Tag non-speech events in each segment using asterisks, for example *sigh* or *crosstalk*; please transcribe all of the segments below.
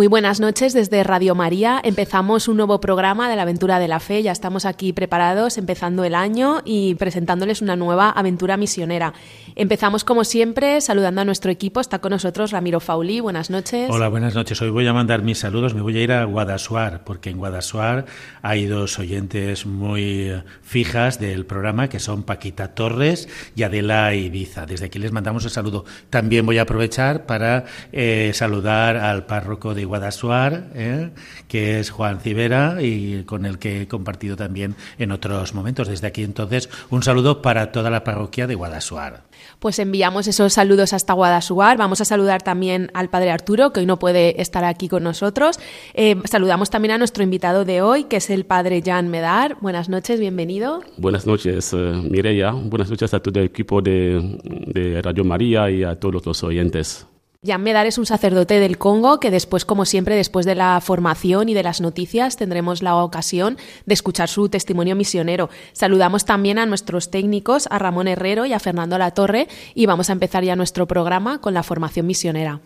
Muy buenas noches desde Radio María. Empezamos un nuevo programa de la aventura de la fe. Ya estamos aquí preparados, empezando el año y presentándoles una nueva aventura misionera. Empezamos como siempre saludando a nuestro equipo. Está con nosotros Ramiro Fauli. Buenas noches. Hola, buenas noches. Hoy voy a mandar mis saludos. Me voy a ir a Guadasuar porque en Guadasuar hay dos oyentes muy fijas del programa que son Paquita Torres y Adela Ibiza. Desde aquí les mandamos el saludo. También voy a aprovechar para eh, saludar al párroco de Guadasuar, ¿eh? que es Juan Civera y con el que he compartido también en otros momentos. Desde aquí entonces un saludo para toda la parroquia de Guadasuar. Pues enviamos esos saludos hasta Guadasuar. Vamos a saludar también al Padre Arturo, que hoy no puede estar aquí con nosotros. Eh, saludamos también a nuestro invitado de hoy, que es el Padre Jan Medar. Buenas noches, bienvenido. Buenas noches, eh, Mireya. Buenas noches a todo el equipo de, de Radio María y a todos los oyentes. Jan Medar es un sacerdote del Congo que después, como siempre, después de la formación y de las noticias, tendremos la ocasión de escuchar su testimonio misionero. Saludamos también a nuestros técnicos, a Ramón Herrero y a Fernando Latorre, y vamos a empezar ya nuestro programa con la formación misionera.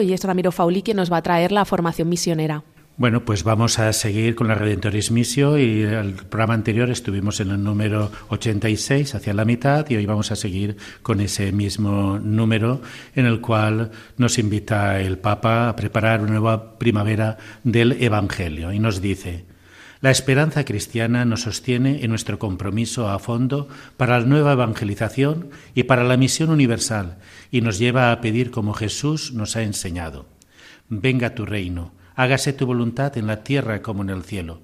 Y es Ramiro Fauli quien nos va a traer la formación misionera. Bueno, pues vamos a seguir con la Redentoris Missio y el programa anterior estuvimos en el número 86, hacia la mitad, y hoy vamos a seguir con ese mismo número en el cual nos invita el Papa a preparar una nueva primavera del Evangelio y nos dice, la esperanza cristiana nos sostiene en nuestro compromiso a fondo para la nueva evangelización y para la misión universal y nos lleva a pedir como Jesús nos ha enseñado. Venga tu reino, hágase tu voluntad en la tierra como en el cielo.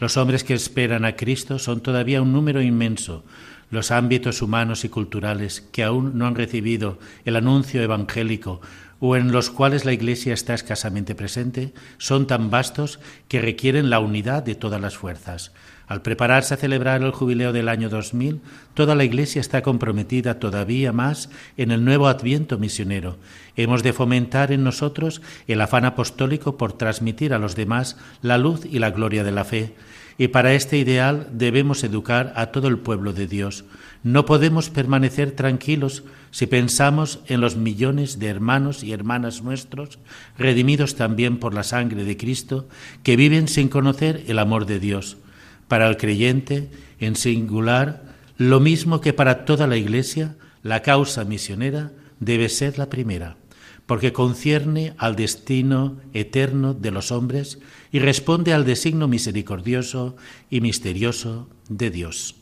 Los hombres que esperan a Cristo son todavía un número inmenso. Los ámbitos humanos y culturales que aún no han recibido el anuncio evangélico o en los cuales la Iglesia está escasamente presente, son tan vastos que requieren la unidad de todas las fuerzas. Al prepararse a celebrar el jubileo del año 2000, toda la Iglesia está comprometida todavía más en el nuevo adviento misionero. Hemos de fomentar en nosotros el afán apostólico por transmitir a los demás la luz y la gloria de la fe. Y para este ideal debemos educar a todo el pueblo de Dios. No podemos permanecer tranquilos si pensamos en los millones de hermanos y hermanas nuestros, redimidos también por la sangre de Cristo, que viven sin conocer el amor de Dios. Para el creyente, en singular, lo mismo que para toda la Iglesia, la causa misionera debe ser la primera, porque concierne al destino eterno de los hombres y responde al designio misericordioso y misterioso de Dios.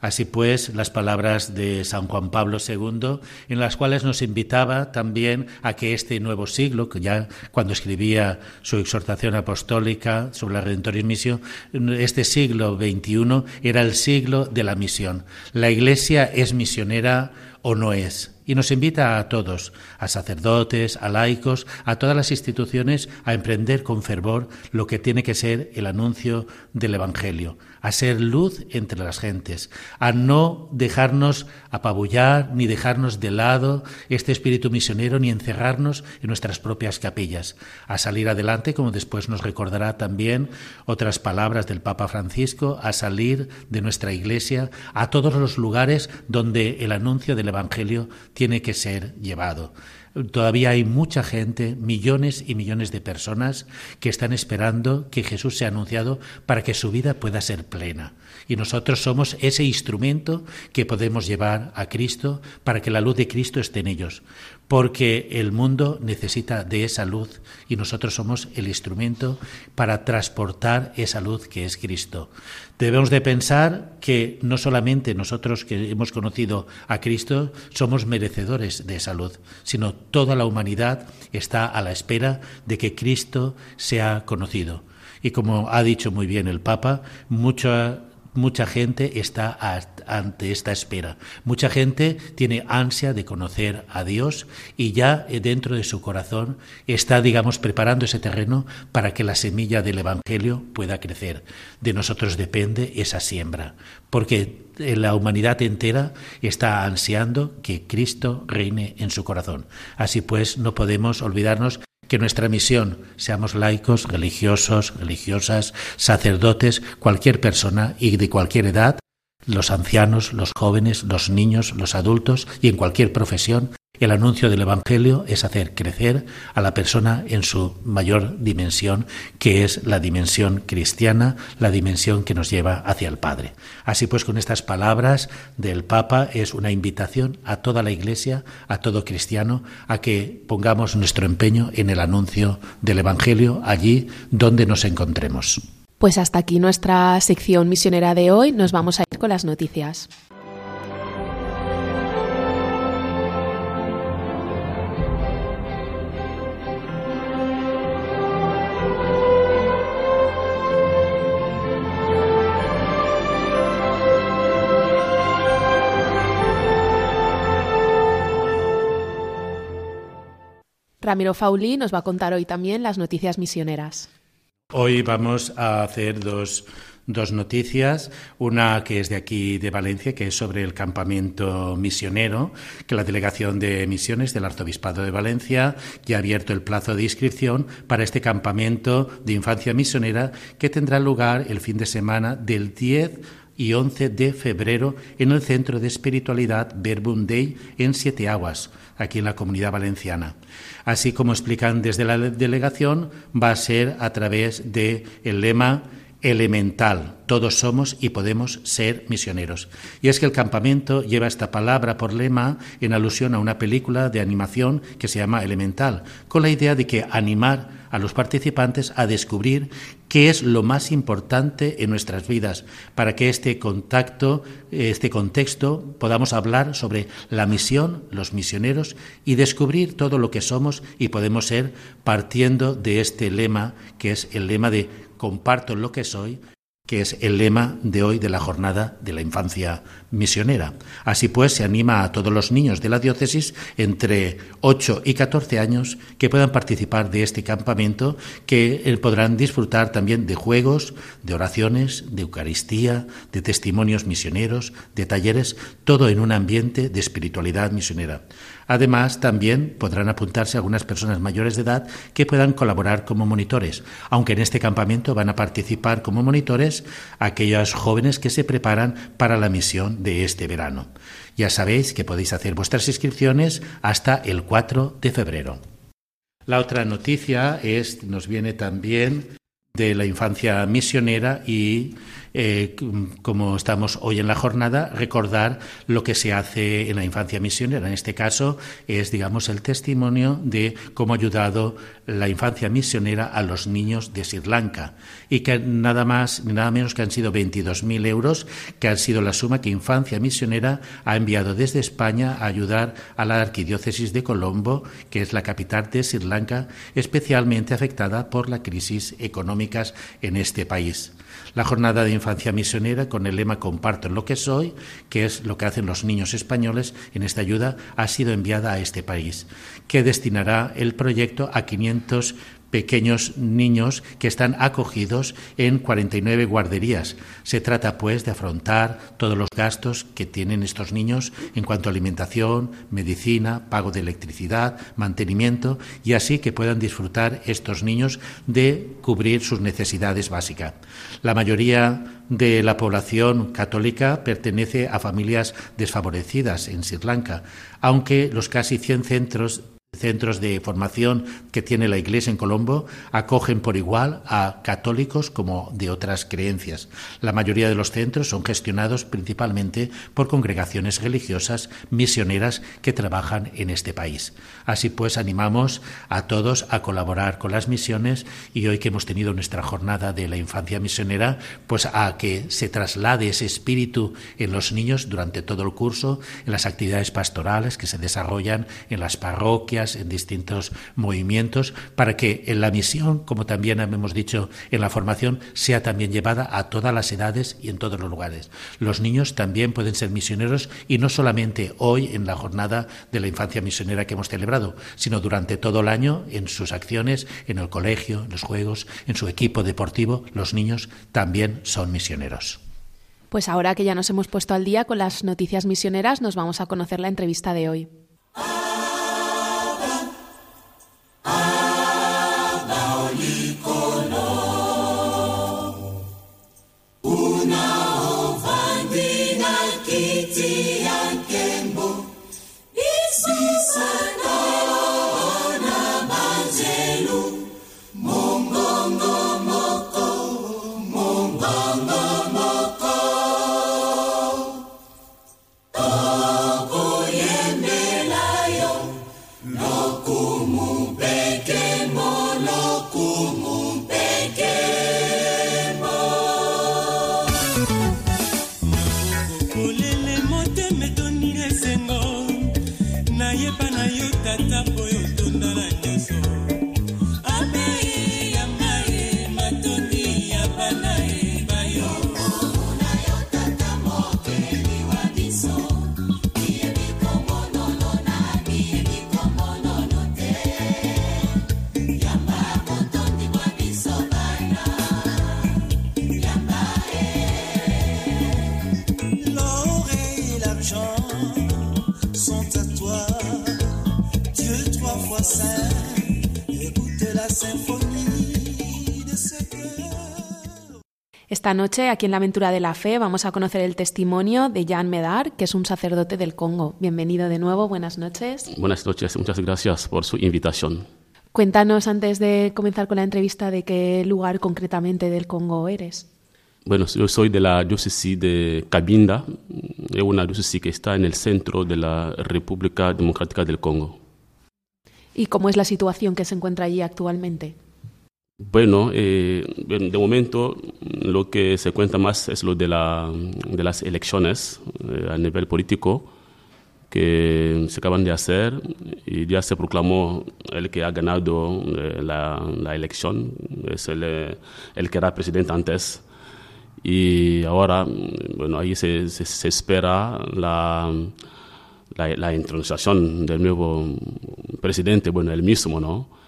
Así pues, las palabras de San Juan Pablo II, en las cuales nos invitaba también a que este nuevo siglo, que ya cuando escribía su exhortación apostólica sobre la Redentoris Misión, este siglo XXI era el siglo de la misión. La Iglesia es misionera o no es. Y nos invita a todos, a sacerdotes, a laicos, a todas las instituciones, a emprender con fervor lo que tiene que ser el anuncio del Evangelio, a ser luz entre las gentes, a no dejarnos apabullar ni dejarnos de lado este espíritu misionero ni encerrarnos en nuestras propias capillas, a salir adelante, como después nos recordará también otras palabras del Papa Francisco, a salir de nuestra iglesia a todos los lugares donde el anuncio del Evangelio tiene que ser llevado. Todavía hay mucha gente, millones y millones de personas que están esperando que Jesús sea anunciado para que su vida pueda ser plena. Y nosotros somos ese instrumento que podemos llevar a Cristo para que la luz de Cristo esté en ellos. Porque el mundo necesita de esa luz y nosotros somos el instrumento para transportar esa luz que es Cristo. Debemos de pensar que no solamente nosotros que hemos conocido a Cristo somos merecedores de esa luz, sino toda la humanidad está a la espera de que Cristo sea conocido. Y como ha dicho muy bien el Papa, mucha mucha gente está ante esta espera. Mucha gente tiene ansia de conocer a Dios y ya eh, dentro de su corazón está, digamos, preparando ese terreno para que la semilla del Evangelio pueda crecer. De nosotros depende esa siembra, porque la humanidad entera está ansiando que Cristo reine en su corazón. Así pues, no podemos olvidarnos que nuestra misión, seamos laicos, religiosos, religiosas, sacerdotes, cualquier persona y de cualquier edad, los ancianos, los jóvenes, los niños, los adultos y en cualquier profesión, el anuncio del Evangelio es hacer crecer a la persona en su mayor dimensión, que es la dimensión cristiana, la dimensión que nos lleva hacia el Padre. Así pues, con estas palabras del Papa es una invitación a toda la Iglesia, a todo cristiano, a que pongamos nuestro empeño en el anuncio del Evangelio allí donde nos encontremos. Pues hasta aquí nuestra sección misionera de hoy. Nos vamos a ir con las noticias. Ramiro Fauli nos va a contar hoy también las noticias misioneras. Hoy vamos a hacer dos, dos noticias. Una que es de aquí, de Valencia, que es sobre el campamento misionero, que la Delegación de Misiones del Arzobispado de Valencia ya ha abierto el plazo de inscripción para este campamento de infancia misionera que tendrá lugar el fin de semana del 10 y 11 de febrero en el Centro de Espiritualidad Verbum Dei en Siete Aguas, aquí en la Comunidad Valenciana. Así como explican desde la delegación, va a ser a través de lema elemental. Todos somos y podemos ser misioneros. Y es que el campamento lleva esta palabra por lema en alusión a una película de animación que se llama Elemental, con la idea de que animar a los participantes a descubrir qué es lo más importante en nuestras vidas, para que este contacto, este contexto, podamos hablar sobre la misión, los misioneros y descubrir todo lo que somos y podemos ser partiendo de este lema, que es el lema de comparto lo que soy, que es el lema de hoy de la jornada de la infancia misionera. Así pues, se anima a todos los niños de la diócesis entre 8 y 14 años que puedan participar de este campamento, que eh, podrán disfrutar también de juegos, de oraciones, de Eucaristía, de testimonios misioneros, de talleres, todo en un ambiente de espiritualidad misionera. Además, también podrán apuntarse algunas personas mayores de edad que puedan colaborar como monitores, aunque en este campamento van a participar como monitores aquellos jóvenes que se preparan para la misión de este verano. Ya sabéis que podéis hacer vuestras inscripciones hasta el 4 de febrero. La otra noticia es, nos viene también de la infancia misionera y eh, como estamos hoy en la jornada, recordar lo que se hace en la infancia misionera. En este caso es, digamos, el testimonio de cómo ha ayudado la infancia misionera a los niños de Sri Lanka y que nada más nada menos que han sido 22.000 euros, que han sido la suma que Infancia Misionera ha enviado desde España a ayudar a la arquidiócesis de Colombo, que es la capital de Sri Lanka, especialmente afectada por la crisis económicas en este país la jornada de infancia misionera con el lema Comparto lo que soy, que es lo que hacen los niños españoles en esta ayuda, ha sido enviada a este país, que destinará el proyecto a 500 pequeños niños que están acogidos en 49 guarderías. Se trata, pues, de afrontar todos los gastos que tienen estos niños en cuanto a alimentación, medicina, pago de electricidad, mantenimiento, y así que puedan disfrutar estos niños de cubrir sus necesidades básicas. La mayoría de la población católica pertenece a familias desfavorecidas en Sri Lanka, aunque los casi 100 centros centros de formación que tiene la Iglesia en Colombo acogen por igual a católicos como de otras creencias. La mayoría de los centros son gestionados principalmente por congregaciones religiosas misioneras que trabajan en este país. Así pues, animamos a todos a colaborar con las misiones y hoy que hemos tenido nuestra jornada de la infancia misionera, pues a que se traslade ese espíritu en los niños durante todo el curso, en las actividades pastorales que se desarrollan en las parroquias, en distintos movimientos, para que en la misión, como también hemos dicho en la formación, sea también llevada a todas las edades y en todos los lugares. Los niños también pueden ser misioneros y no solamente hoy en la jornada de la infancia misionera que hemos celebrado, sino durante todo el año en sus acciones, en el colegio, en los juegos, en su equipo deportivo, los niños también son misioneros. Pues ahora que ya nos hemos puesto al día con las noticias misioneras, nos vamos a conocer la entrevista de hoy. Kiti ya kembo, Isu sana. Esta noche, aquí en la Aventura de la Fe, vamos a conocer el testimonio de Jan Medar, que es un sacerdote del Congo. Bienvenido de nuevo, buenas noches. Buenas noches, muchas gracias por su invitación. Cuéntanos antes de comenzar con la entrevista de qué lugar concretamente del Congo eres. Bueno, yo soy de la diócesis de Cabinda, es una diócesis que está en el centro de la República Democrática del Congo. ¿Y cómo es la situación que se encuentra allí actualmente? Bueno, eh, de momento lo que se cuenta más es lo de, la, de las elecciones eh, a nivel político que se acaban de hacer y ya se proclamó el que ha ganado eh, la, la, elección, es el, el, que era presidente antes. Y ahora, bueno, ahí se, se, espera la, la, la introducción del nuevo presidente, bueno, el mismo, ¿no?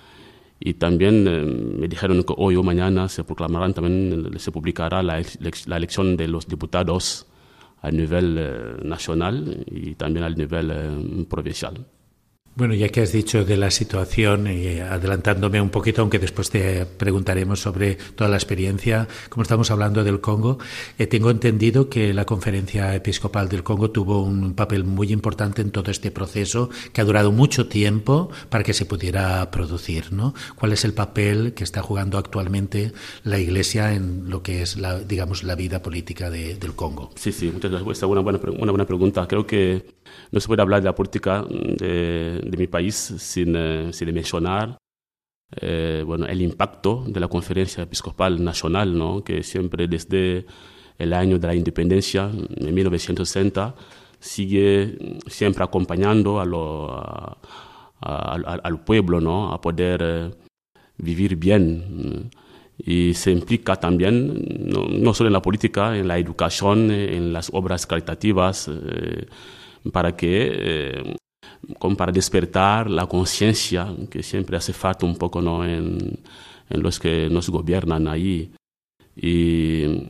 Y también eh, me dijeron que hoy o mañana se proclamarán, también se publicará la, elección de los diputados a nivel eh, nacional y también a nivel eh, provincial. Bueno, ya que has dicho de la situación, adelantándome un poquito, aunque después te preguntaremos sobre toda la experiencia, como estamos hablando del Congo, eh, tengo entendido que la Conferencia Episcopal del Congo tuvo un papel muy importante en todo este proceso, que ha durado mucho tiempo para que se pudiera producir, ¿no? ¿Cuál es el papel que está jugando actualmente la Iglesia en lo que es, la, digamos, la vida política de, del Congo? Sí, sí, muchas gracias. Es una buena, una buena pregunta. Creo que no se puede hablar de la política de, de mi país sin, eh, sin mencionar eh, bueno, el impacto de la Conferencia Episcopal Nacional, ¿no? que siempre desde el año de la independencia, en 1960, sigue siempre acompañando a lo, a, al pueblo ¿no? a poder eh, vivir bien. Y se implica también, no, solo en la política, en la educación, en las obras caritativas. Para que, como para despertar la conciencia que siempre hace falta un poco ¿no? en, en los que nos gobiernan ahí. Y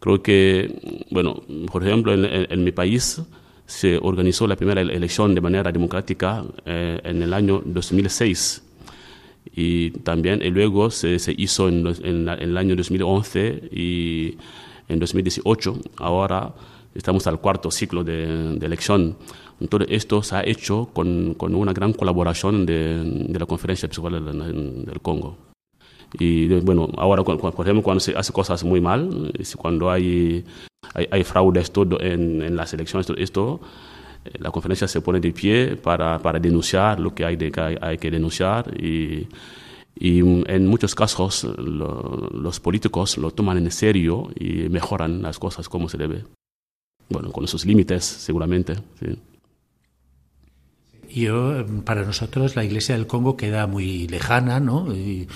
creo que, bueno, por ejemplo, en, en, mi país se organizó la primera elección de manera democrática eh, en el año 2006 y también y luego se, se hizo en, en, en, el año 2011 y en 2018. Ahora estamos al cuarto ciclo de, de elección. Todo esto se ha hecho con, con una gran colaboración de, la Conferencia Episcopal del, Congo. Y bueno, ahora, por ejemplo, cuando se hace cosas muy mal, cuando hay, hay, hay fraudes en, en, las elecciones, todo esto, eh, la conferencia se pone de pie para, para denunciar lo que hay, de, hay, hay que denunciar y, y en muchos casos lo, los políticos lo toman en serio y mejoran las cosas como se debe bueno, con sus límites seguramente. Sí. Yo, para nosotros la Iglesia del Congo queda muy lejana, ¿no? Y,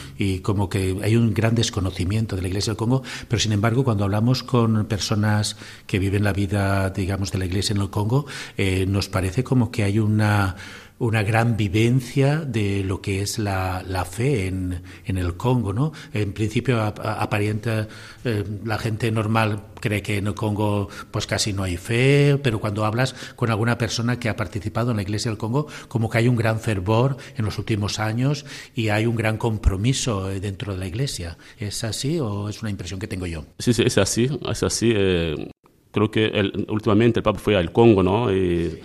como que hay un gran desconocimiento de la Iglesia del Congo, pero sin embargo, cuando hablamos con personas que viven la vida, digamos, de la Iglesia en el Congo, eh, nos parece como que hay una una gran vivencia de lo que es la, la fe en, en, el Congo, ¿no? En principio aparenta eh, la gente normal cree que en el Congo pues casi no hay fe, pero cuando hablas con alguna persona que ha participado en la Iglesia del Congo, como que hay un gran fervor en los últimos años y hay un gran compromiso eh, dentro de la Iglesia. ¿Es así o es una impresión que tengo yo? Sí, sí, es así, es así. Eh, creo que el, últimamente el Papa fue al Congo, ¿no? Y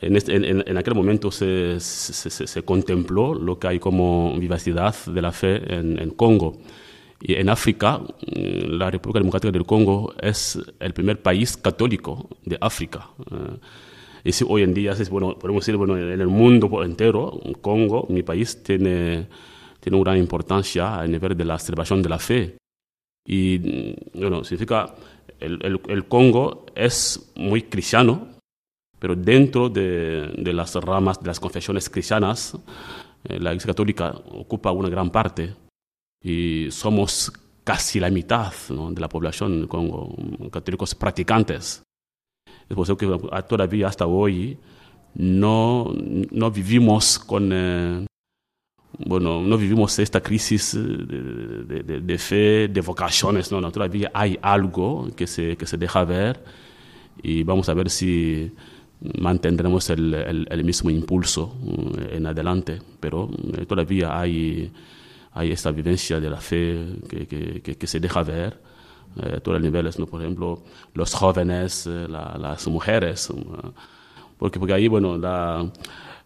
en, este, en, aquel momento se, se, contempló lo que hay como vivacidad de la fe en, Congo. Y en África, mm, la República Democrática del Congo es el primer país católico de África. Eh, y si hoy en día, bueno, podemos decir, bueno, en el mundo entero, Congo, mi país, tiene, tiene una gran importancia a nivel de la celebración de la fe. Y, mm, bueno, significa, el, el, el Congo es muy cristiano, pero dentro de, de las ramas de las confesiones cristianas, eh, la Iglesia Católica ocupa una gran parte y somos casi la mitad de la población con católicos practicantes. Es por eso que todavía hasta hoy no, no vivimos con... Eh, bueno, no vivimos esta crisis de, de, de, fe, de vocaciones, no, no, todavía hay algo que se, que se deja ver y vamos a ver si mantendremos el, el, mismo impulso mm, en adelante, pero eh, todavía hay, hay esta vivencia de la fe que, que, que se deja ver eh, todos los niveles, ¿no? por ejemplo, los jóvenes, eh, las mujeres, porque, porque ahí, bueno, la,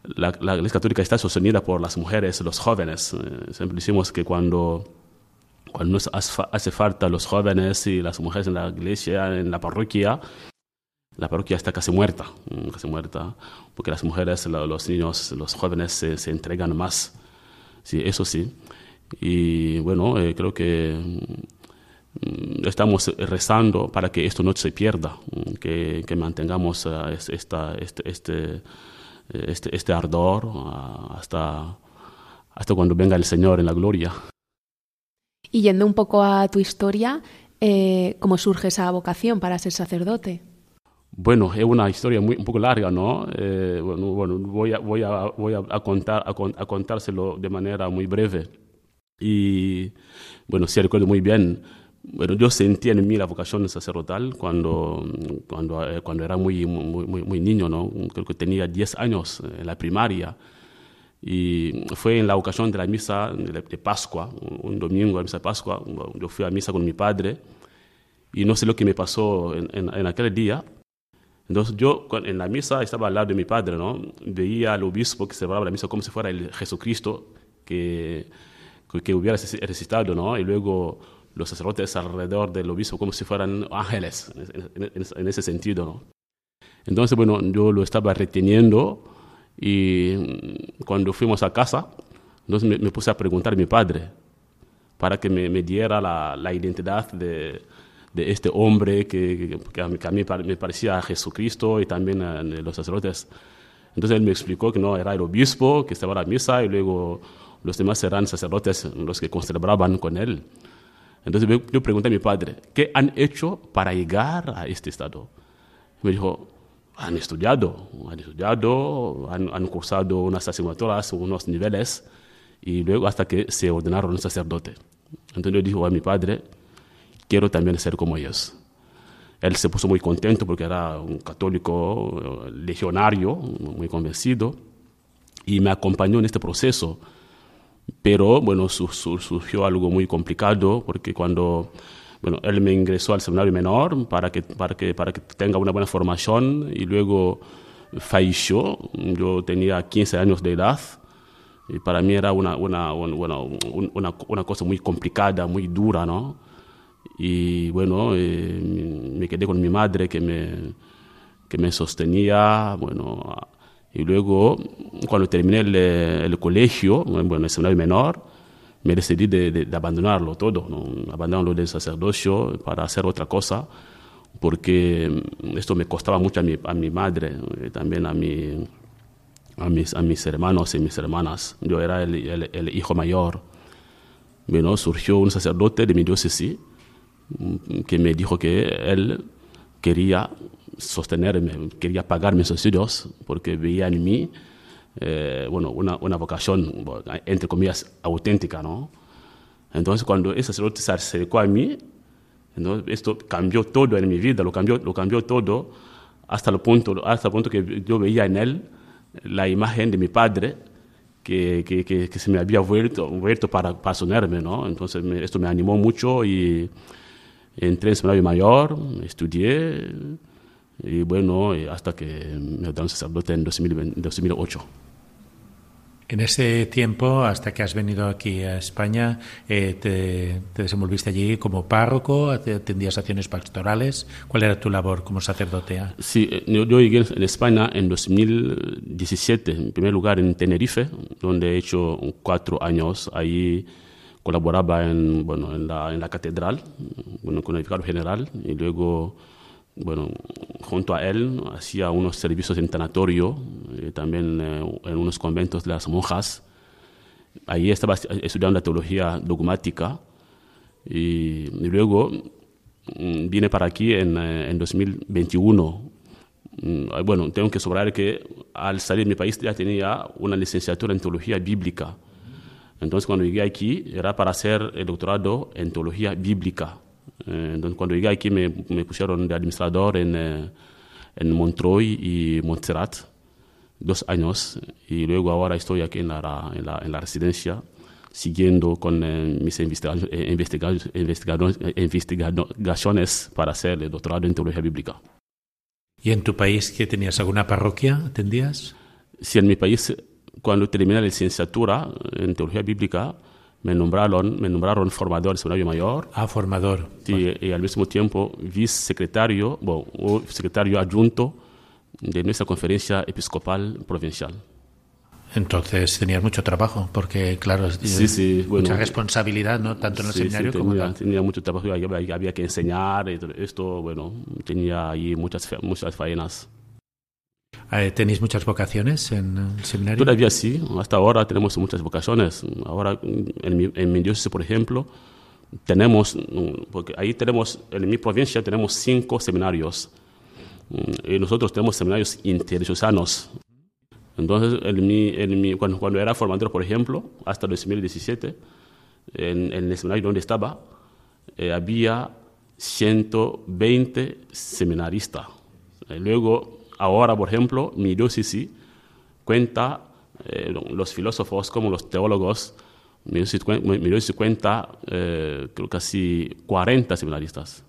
la, la, Iglesia Católica está sostenida por las mujeres, los jóvenes. siempre decimos que cuando, cuando nos hace falta los jóvenes y las mujeres en la iglesia, en la parroquia, la parroquia está casi muerta, mm, casi muerta, porque las mujeres, los niños, los jóvenes se, se entregan más. Sí, eso sí. Y bueno, eh, creo que mm, estamos rezando para que esto no se pierda, mm, que, que mantengamos uh, esta, este, este, este, este ardor uh, hasta, hasta cuando venga el Señor en la gloria. Y yendo un poco a tu historia, eh, ¿cómo surge esa vocación para ser sacerdote? Bueno, es una historia muy, un poco larga, ¿no? Eh, bueno, bueno, voy, a, voy, a, voy a, contar, a, contárselo de manera muy breve. Y bueno, si recuerdo muy bien, bueno, yo sentí en mí la vocación sacerdotal cuando, cuando, eh, cuando era muy, muy, muy, niño, ¿no? Creo que tenía 10 años en la primaria. Y fue en la ocasión de la misa de, Pascua, un domingo, la misa de Pascua, yo fui a misa con mi padre y no sé lo que me pasó en, en, en aquel día, entonces yo en la misa estaba al lado de mi padre, ¿no? Veía al obispo que celebraba la misa como si fuera el Jesucristo que, que hubiera resucitado, ¿no? Y luego los sacerdotes alrededor del obispo como si fueran ángeles, en, ese sentido, ¿no? Entonces, bueno, yo lo estaba reteniendo y cuando fuimos a casa, entonces me, puse a preguntar a mi padre para que me, me diera la, la identidad de, de este hombre que, que, a mí me parecía a Jesucristo y también a los sacerdotes. Entonces él me explicó que no, era el obispo que estaba en la misa y luego los demás eran sacerdotes los que celebraban con él. Entonces yo pregunté a mi padre, ¿qué han hecho para llegar a este estado? Me dijo, han estudiado, han estudiado, han, han cursado unas asignaturas, unos niveles, y luego hasta que se ordenaron sacerdote. Entonces yo dije a mi padre, quiero también ser como ellos. Él se puso muy contento porque era un católico eh, legionario, muy convencido, y me acompañó en este proceso. Pero, bueno, surgió algo muy complicado porque cuando, bueno, él me ingresó al seminario menor para que, para que, para que tenga una buena formación y luego falleció. Yo tenía 15 años de edad y para mí era una, una, una, una cosa muy complicada, muy dura, ¿no? Y bueno, eh, me quedé con mi madre que me, que me sostenía, bueno, y luego cuando terminé el, el colegio, bueno, el seminario menor, me decidí de, de, abandonarlo todo, ¿no? abandonarlo del sacerdocio para hacer otra cosa, porque esto me costaba mucho a mi, a mi madre, y también a mi, a mis, a mis hermanos y mis hermanas. Yo era el, el, hijo mayor. Bueno, surgió un sacerdote de mi diócesis que me dijo que él quería sostenerme, quería pagar mis estudios porque veía en mí eh, bueno, una, una, vocación, entre comillas, auténtica, ¿no? Entonces, cuando ese sacerdote se acercó a mí, entonces, esto cambió todo en mi vida, lo cambió, lo cambió todo hasta el, punto, hasta el punto que yo veía en él la imagen de mi padre que, que, que, se me había vuelto, vuelto para, para ¿no? Entonces esto me animó mucho y entré en seminario mayor, estudié y bueno, hasta que me un sacerdote en 2008. En ese tiempo, hasta que has venido aquí a España, eh, te, desenvolviste allí como párroco, atendías acciones pastorales. ¿Cuál era tu labor como sacerdote? Sí, eh, yo, llegué en España en 2017, en primer lugar en Tenerife, donde he hecho cuatro años. Ahí colaboraba en, bueno, en, la, en la catedral, bueno, con el vicario general, y luego bueno, junto a él hacía unos servicios en tanatorio, eh, también eh, en unos conventos de las monjas. Ahí estaba estudiando la teología dogmática y, luego mm, vine para aquí en, eh, en 2021. Mm, bueno, tengo que sobrar que al salir de mi país ya tenía una licenciatura en teología bíblica. Entonces cuando llegué aquí era para hacer el doctorado en teología bíblica. Eh, entonces, cuando llegué aquí me, me pusieron de administrador en, eh, en Montreuil y Montserrat, dos años, y luego ahora estoy aquí en la, en la, en la residencia siguiendo con eh, mis investigaciones, investigaciones para hacer el doctorado en teología bíblica. ¿Y en tu país que tenías alguna parroquia, atendías? Sí, en mi país, cuando terminé la licenciatura en teología bíblica, me nombraron, me nombraron formador del seminario mayor. Ah, formador. Sí, y al mismo tiempo vicesecretario, bueno, o secretario adjunto de nuestra conferencia episcopal provincial. Entonces tenías mucho trabajo, porque claro, sí, sí, mucha responsabilidad, ¿no? Tanto en el seminario sí, como tenía, tenía mucho trabajo, había, había, que enseñar, y esto, bueno, tenía ahí muchas, muchas faenas. Eh, ¿Tenéis muchas vocaciones en el seminario? Todavía sí, hasta ahora tenemos muchas vocaciones. Ahora en mi, en mi diócesis, por ejemplo, tenemos, porque ahí tenemos, en mi provincia tenemos cinco seminarios. Y nosotros tenemos seminarios interdiocesanos. Entonces, en mi, en mi, cuando, cuando, era formador, por ejemplo, hasta 2017, en, en el seminario donde estaba, eh, había 120 seminaristas. luego, Ahora, por ejemplo, mi diócesis cuenta, eh, los filósofos como los teólogos, mi diócesis, cuenta eh, creo casi 40 seminaristas.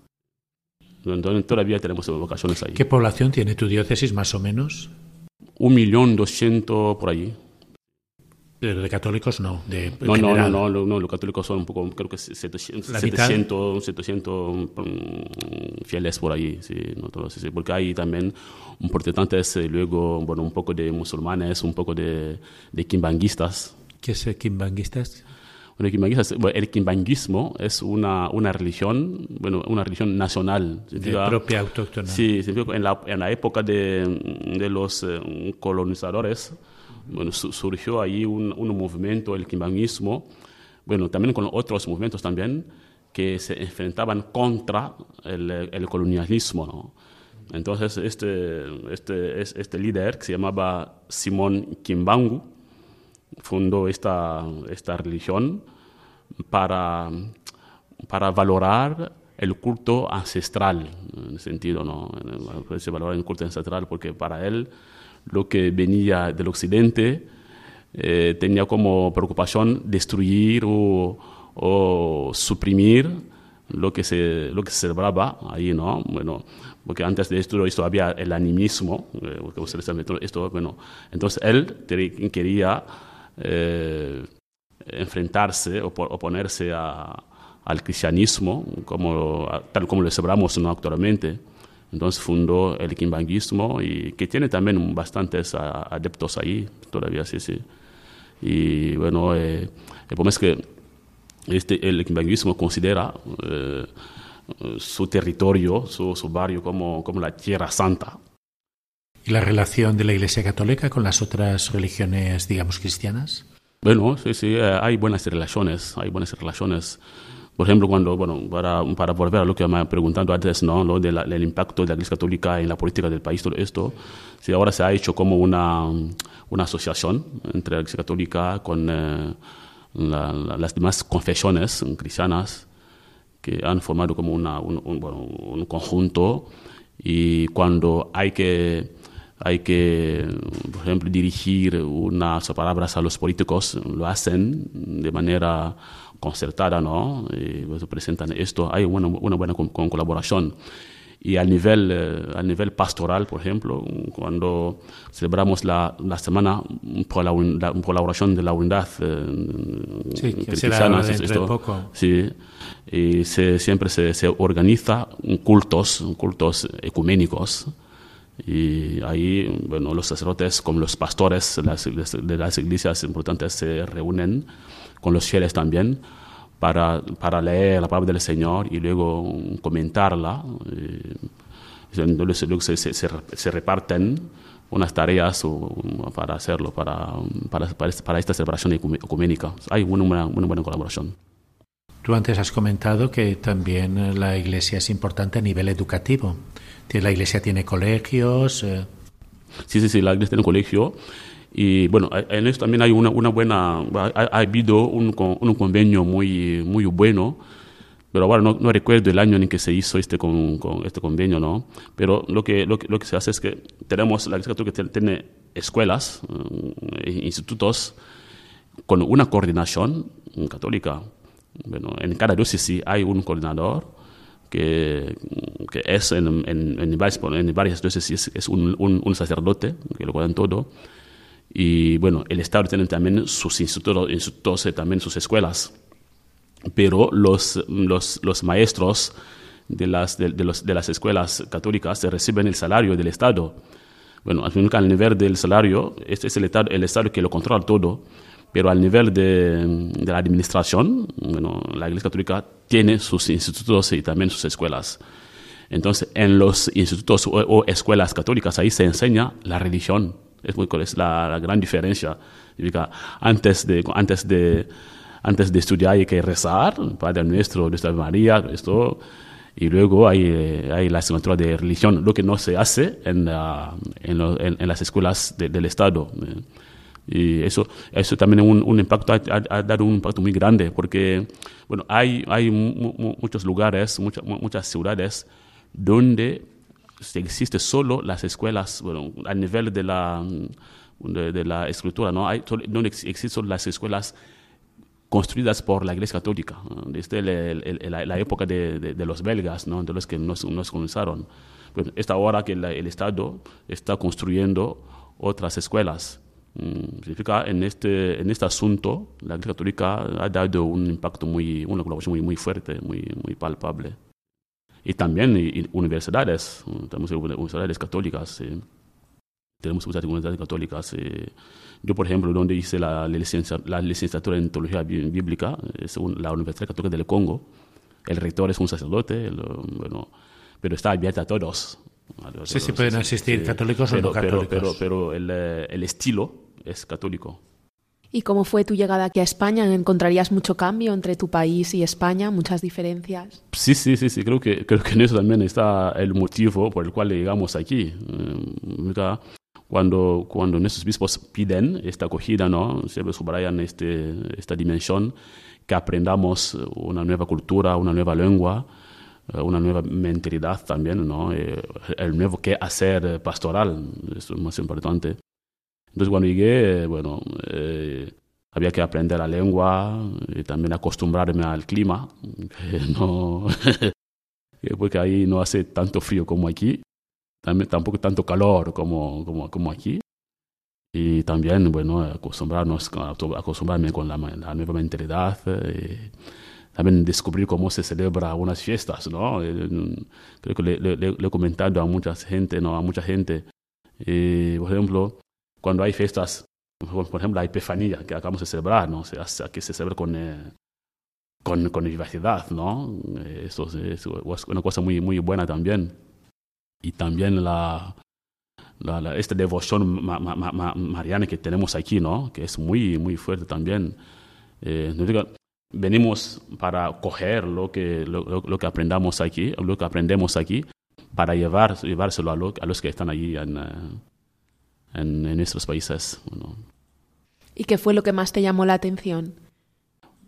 Entonces todavía tenemos vocaciones ahí. ¿Qué población tiene tu diócesis más o menos? Un millón doscientos por allí. De, católicos no, de no, no, no, no, no, los católicos son un poco, creo que 700, 700, 700 mm, fieles por ahí, sí, no todos, sí, porque hay también un protestantes, y luego, bueno, un poco de musulmanes, un poco de, de kimbanguistas. ¿Qué es kimbanguistas? Bueno, el kimbanguismo es una, una religión, bueno, una religión nacional. De propia autóctona. Sí, en la, en la época de, de los eh, colonizadores, bueno, surgió ahí un, un, movimiento, el kimbanguismo, bueno, también con otros movimientos también, que se enfrentaban contra el, colonialismo. Entonces, este, este, este líder, que se llamaba Simón Kimbangu, fundó esta, esta religión para, para valorar el culto ancestral, en el sentido, ¿no? Se valora el culto ancestral porque para él lo que venía del occidente eh, tenía como preocupación destruir o, suprimir lo que se lo que se celebraba ahí no bueno porque antes de esto, esto había el animismo eh, esto bueno entonces él quería eh, enfrentarse o oponerse a, al cristianismo como tal como lo celebramos ¿no? actualmente entonces fundó el kimbanguismo y que tiene también bastantes adeptos ahí, todavía sí, sí. Y bueno, eh, el problema es que este, el kimbanguismo considera eh, su territorio, su, su, barrio como, como la Tierra Santa. ¿Y la relación de la Iglesia Católica con las otras religiones, digamos, cristianas? Bueno, sí, sí, eh, hay buenas relaciones, hay buenas relaciones. Por ejemplo, cuando, bueno, para, para volver a lo que me preguntando antes, ¿no? Lo del impacto de la Iglesia Católica en la política del país, todo esto, sí, ahora se ha hecho como una, una asociación entre la Iglesia Católica con eh, las demás confesiones cristianas que han formado como una, un, un conjunto y cuando hay que hay que, por ejemplo, dirigir unas palabras a los políticos, lo hacen de manera concertada, ¿no? Y pues, presentan esto, hay una, una buena colaboración. Y al nivel, eh, al nivel pastoral, por ejemplo, cuando celebramos la, la semana por la, colaboración de la unidad eh, sí, que cristiana, esto, poco. sí, y se, siempre se, se organiza cultos, cultos ecuménicos, y ahí, bueno, los sacerdotes como los pastores de las, de las iglesias importantes se reúnen con los fieles también para, para leer la palabra del Señor y luego comentarla. Entonces luego se, se, se, reparten unas tareas para hacerlo, para, para, para, esta celebración ecuménica. Hay una, una, una buena colaboración. Tú antes has comentado que también la iglesia es importante a nivel educativo. La iglesia tiene colegios. Eh. Sí, sí, sí, la iglesia tiene colegio. Y bueno, en eso también hay una, una buena, ha, habido un, un, convenio muy, muy bueno, pero ahora no, no, recuerdo el año en que se hizo este, con, con este convenio, ¿no? Pero lo que, lo, que, lo que se hace es que tenemos, la Iglesia Católica tiene escuelas, eh, institutos, con una coordinación católica. Bueno, en cada diócesis hay un coordinador que, que es en, en, en, varias, en varias diócesis es un, un, un, sacerdote que lo cuidan todo. Y bueno, el Estado tiene también sus institutos, institutos también sus escuelas. Pero los, los, los maestros de las, de, de, los, de las escuelas católicas reciben el salario del Estado. Bueno, al nivel del salario, este es el Estado, el Estado que lo controla todo pero al nivel de, de, la administración, bueno, la Iglesia Católica tiene sus institutos y también sus escuelas. Entonces, en los institutos o, escuelas católicas, ahí se enseña la religión. Es, muy, es la, la gran diferencia. Antes de, antes, de, antes de estudiar hay que rezar, Padre Nuestro, Nuestra María, esto, y luego hay, hay la asignatura de religión, lo que no se hace en, en, en, las escuelas del Estado. Y eso, eso también un, un impacto, ha, ha, dado un impacto muy grande, porque bueno, hay, hay muchos lugares, muchas, muchas ciudades donde existe solo las escuelas, bueno, a nivel de la, de, de la escritura, ¿no? Hay, donde existen las escuelas construidas por la Iglesia Católica, desde el, el, la, la, época de, de, de, los belgas, ¿no? de los que nos, nos comenzaron. Bueno, esta hora que el Estado está construyendo otras escuelas Mm, significa en este, en este asunto la Iglesia Católica ha dado un impacto muy, una colaboración muy, muy fuerte, muy, muy palpable. Y también y, universidades, mm, tenemos universidades católicas, eh, tenemos muchas universidades católicas. Eh. Yo, por ejemplo, donde hice la, la licenciatura en teología bíblica, es la Universidad Católica del Congo. El rector es un sacerdote, bueno, pero está abierta a todos. Sí, sí, pueden asistir católicos o no católicos. Pero, pero, el, eh, el, estilo es católico. ¿Y cómo fue tu llegada aquí a España? ¿Encontrarías mucho cambio entre tu país y España? ¿Muchas diferencias? Sí, sí, sí, sí. Creo que, creo que en eso también está el motivo por el cual llegamos aquí. Eh, cuando, cuando nuestros bispos piden esta acogida, ¿no? siempre subrayan este, esta dimensión, que aprendamos una nueva cultura, una nueva lengua, eh, una nueva mentalidad también, ¿no? Eh, el nuevo qué hacer pastoral, eso es más importante. Entonces cuando llegué, bueno, eh, había que aprender la lengua y también acostumbrarme al clima, *laughs* no, *laughs* porque ahí no hace tanto frío como aquí, tampoco tanto calor como, como, como aquí. Y también, bueno, acostumbrarnos, acostumbrarme con la, la nueva mentalidad. Eh, también descubrir cómo se celebra unas fiestas, ¿no? Eh, creo que le, he comentado a mucha gente, ¿no? A mucha gente. Por ejemplo, cuando hay fiestas, por ejemplo, la Epifanía que acabamos de celebrar, ¿no? Se hace, que se celebra con, eh, con, con vivacidad, ¿no? Eh, eso, es una cosa muy, muy buena también. Y también la, esta devoción mariana que tenemos aquí, ¿no? que es muy, muy fuerte también. Eh, venimos para coger lo que, lo, que aprendamos aquí, lo que aprendemos aquí, para llevar, llevárselo a, a los que están allí en, eh, en, nuestros países. ¿Y qué fue lo que más te llamó la atención?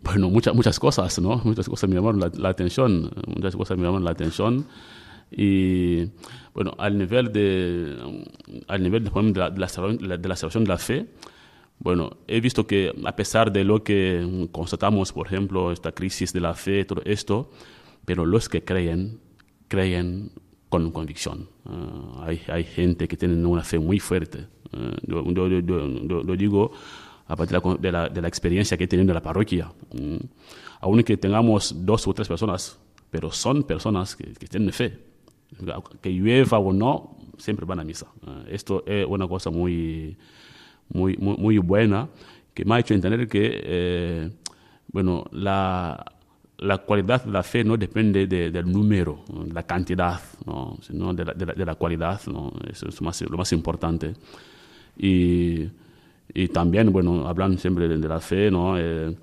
Bueno, muchas, muchas cosas, ¿no? Muchas cosas me llamaron la, atención, muchas cosas me llamaron la atención. Y bueno, al nivel de, al nivel de, la, de, la, de la salvación de la fe, bueno, he visto que a pesar de lo que constatamos, por ejemplo, esta crisis de la fe, todo esto, pero los que creen, creen con convicción. Ah, hay, hay, gente que tiene una fe muy fuerte. Uh, yo, yo, digo a partir de la, de la, experiencia que he tenido en la parroquia. Mm. Aunque tengamos dos o tres personas, pero son personas que, que tienen fe. Que llueva o no, siempre van a misa. Uh, esto es una cosa muy muy, muy, muy buena que me ha hecho entender que eh, bueno, la, la cualidad de la fe no depende de, del número, de la cantidad, ¿no? sino de la, de la, cualidad. ¿no? Eso es más, lo más importante. Y, y, también, bueno, hablan siempre de, la fe, ¿no? Eh,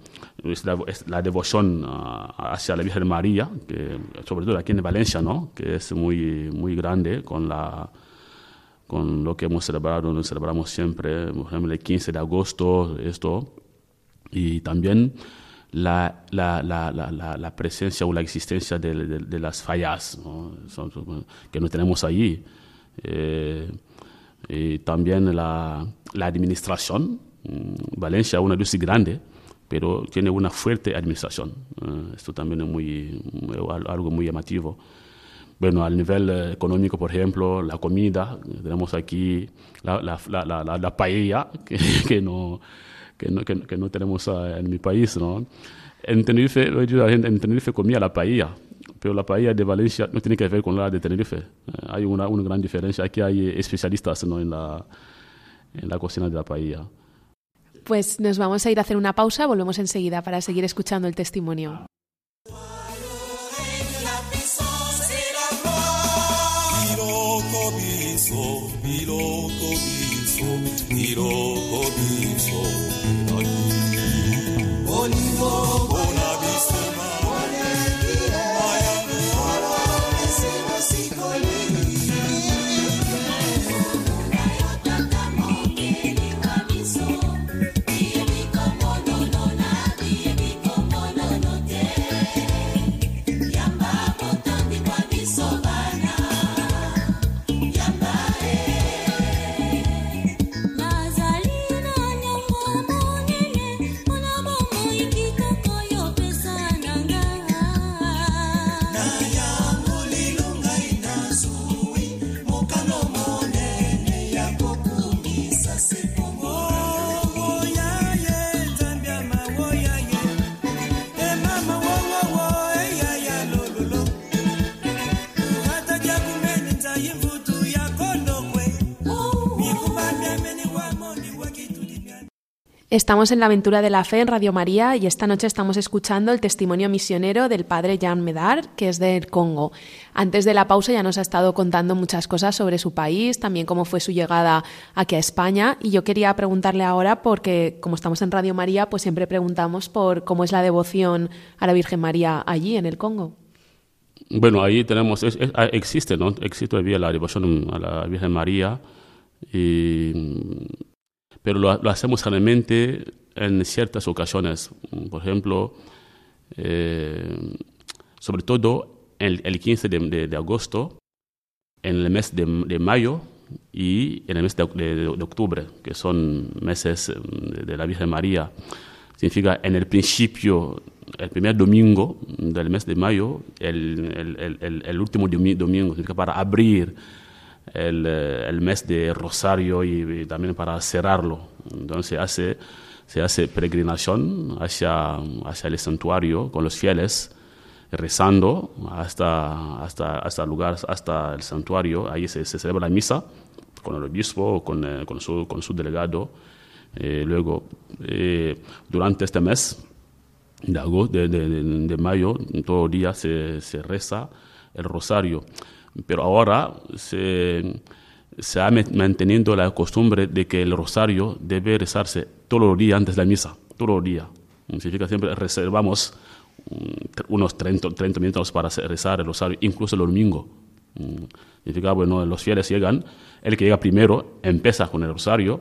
es, la, es, la, devoción hacia la Virgen María, que, sobre todo aquí en Valencia, ¿no? que es muy, muy grande con la con lo que hemos celebrado, lo celebramos siempre, por ejemplo, el 15 de agosto, esto, y también la, la, la, la presencia o la existencia de, de, las fallas que no tenemos allí. Eh, y también la, administración. Mm, Valencia es una ciudad grande, pero tiene una fuerte administración. Eh, esto también es muy, algo muy llamativo. Bueno, al nivel eh, económico, por ejemplo, la comida, tenemos aquí la paella, *laughs* que, que, no, que, no, que, no tenemos eh, en mi país, ¿no? En Tenerife, en Tenerife comía la paella, pero la paella de Valencia no tiene que ver con la de Tenerife. Eh, hay una, una gran diferencia. Aquí hay especialistas ¿no? en, la, en la cocina de la paella. Pues nos vamos a ir a hacer una pausa, volvemos enseguida para seguir escuchando el testimonio. Estamos en la aventura de la fe en Radio María y esta noche estamos escuchando el testimonio misionero del padre Jean Medar, que es del Congo. Antes de la pausa ya nos ha estado contando muchas cosas sobre su país, también cómo fue su llegada aquí a España y yo quería preguntarle ahora porque como estamos en Radio María, pues siempre preguntamos por cómo es la devoción a la Virgen María allí en el Congo. Bueno, ahí tenemos, existe, ¿no? Existe todavía la devoción a la Virgen María y pero lo, hacemos generalmente en ciertas ocasiones. Por ejemplo, eh, sobre todo el, el 15 de, agosto, en el mes de, mayo y en el mes de, octubre, que son meses de, la Virgen María. Significa en el principio, el primer domingo del mes de mayo, el, el, el último domingo, significa para abrir el, eh, el mes de Rosario y, también para cerrarlo. Entonces hace, se hace peregrinación hacia, hacia el santuario con los fieles, rezando hasta, hasta, hasta el lugar, hasta el santuario. Ahí se, se celebra la misa con el obispo, con, eh, con, su, con su delegado. Eh, luego, durante este mes de, agosto, de, de, de, mayo, todo día se, se reza el rosario. Pero ahora se, se ha manteniendo la costumbre de que el rosario debe rezarse todos los días antes de la misa, todos los días. Significa siempre reservamos mm, unos 30, 30 minutos para rezar el rosario, incluso el domingo. Mm, significa, bueno, los fieles llegan, el que llega primero empieza con el rosario,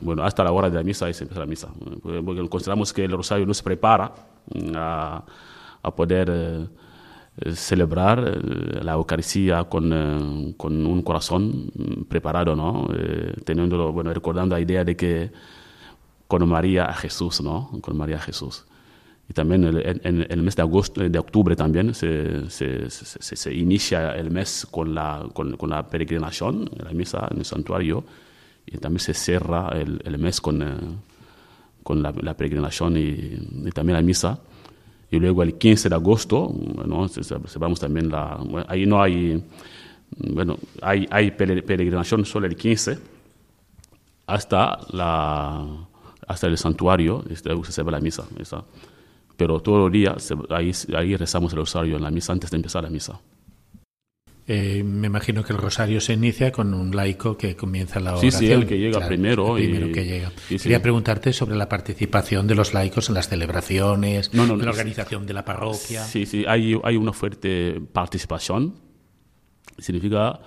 bueno, hasta la hora de la misa y se empieza la misa. Porque consideramos que el rosario no se prepara mm, a, a poder eh, celebrar eh, la Eucaristía con, eh, con, un corazón preparado, ¿no? teniendo, bueno, recordando la idea de que con María a Jesús, ¿no? Con María a Jesús. Y también en, el mes de agosto, de octubre también se, se, se, inicia el mes con la, con, con, la peregrinación, la misa en el santuario, y también se cierra el, el mes con, eh, con la, peregrinación y, también la misa. Y luego el 15 de agosto, ¿no? celebramos también la... ahí no hay... Bueno, hay, hay peregrinación solo el 15 hasta la hasta el santuario, este, se celebra la misa. misa. Pero todos los días ahí, ahí rezamos el rosario en la misa antes de empezar la misa. Eh, me imagino que el rosario se inicia con un laico que comienza la oración. Sí, sí, el que llega claro, primero. El primero y... que llega. Quería sí. preguntarte sobre la participación de los laicos en las celebraciones, no, no, en la organización de la parroquia. Sí, sí, hay, hay una fuerte participación. Significa,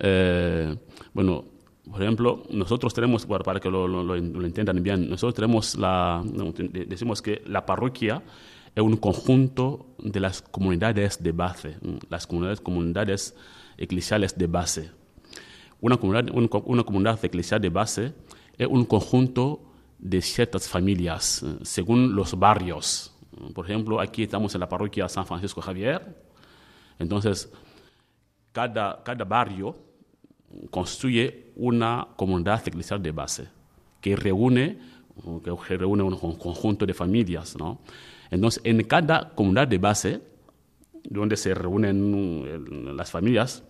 eh, bueno, por ejemplo, nosotros tenemos, bueno, para que lo, lo, lo, entiendan bien, nosotros tenemos la, decimos que la parroquia es un conjunto de las comunidades de base, las comunidades, comunidades eclesiales de base. Una comunidad, una comunidad eclesial de base es un conjunto de ciertas familias, según los barrios. Por ejemplo, aquí estamos en la parroquia San Francisco Javier, entonces cada, cada barrio construye una comunidad eclesial de base que reúne, que reúne un conjunto de familias. ¿no? Entonces, en cada comunidad de base, donde se reúnen las familias,